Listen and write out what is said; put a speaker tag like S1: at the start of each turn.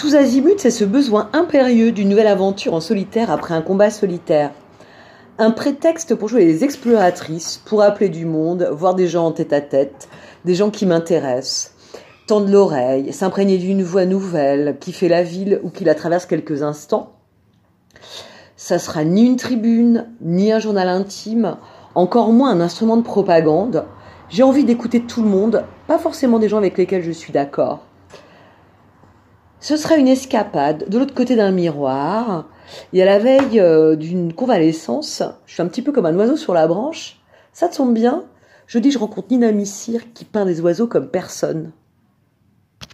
S1: Tous azimuts, c'est ce besoin impérieux d'une nouvelle aventure en solitaire après un combat solitaire. Un prétexte pour jouer les exploratrices, pour appeler du monde, voir des gens en tête à tête, des gens qui m'intéressent, tendre l'oreille, s'imprégner d'une voix nouvelle qui fait la ville ou qui la traverse quelques instants. Ça sera ni une tribune, ni un journal intime, encore moins un instrument de propagande. J'ai envie d'écouter tout le monde, pas forcément des gens avec lesquels je suis d'accord. Ce sera une escapade de l'autre côté d'un miroir. Et à la veille euh, d'une convalescence, je suis un petit peu comme un oiseau sur la branche. Ça te semble bien Je dis, je rencontre Nina Missire qui peint des oiseaux comme personne.